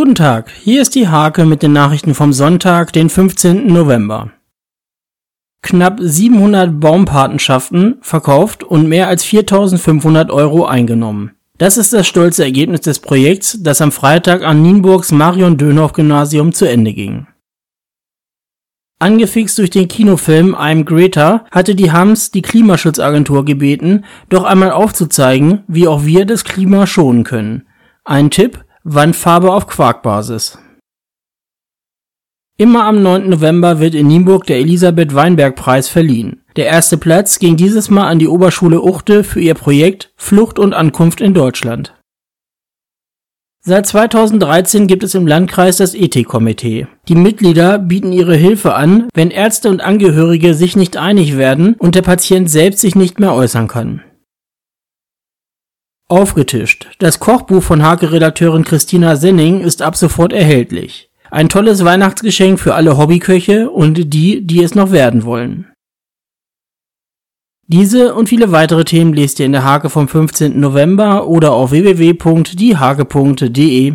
Guten Tag, hier ist die Hake mit den Nachrichten vom Sonntag, den 15. November. Knapp 700 Baumpatenschaften verkauft und mehr als 4500 Euro eingenommen. Das ist das stolze Ergebnis des Projekts, das am Freitag an Nienburgs Marion Dönhoff Gymnasium zu Ende ging. Angefixt durch den Kinofilm I'm Greta hatte die Hams die Klimaschutzagentur gebeten, doch einmal aufzuzeigen, wie auch wir das Klima schonen können. Ein Tipp, Wandfarbe auf Quarkbasis. Immer am 9. November wird in Nienburg der Elisabeth Weinberg Preis verliehen. Der erste Platz ging dieses Mal an die Oberschule Uchte für ihr Projekt Flucht und Ankunft in Deutschland. Seit 2013 gibt es im Landkreis das Ethikkomitee. Die Mitglieder bieten ihre Hilfe an, wenn Ärzte und Angehörige sich nicht einig werden und der Patient selbst sich nicht mehr äußern kann. Aufgetischt. Das Kochbuch von Hake-Redakteurin Christina Senning ist ab sofort erhältlich. Ein tolles Weihnachtsgeschenk für alle Hobbyköche und die, die es noch werden wollen. Diese und viele weitere Themen lest ihr in der Hake vom 15. November oder auf www.diehake.de.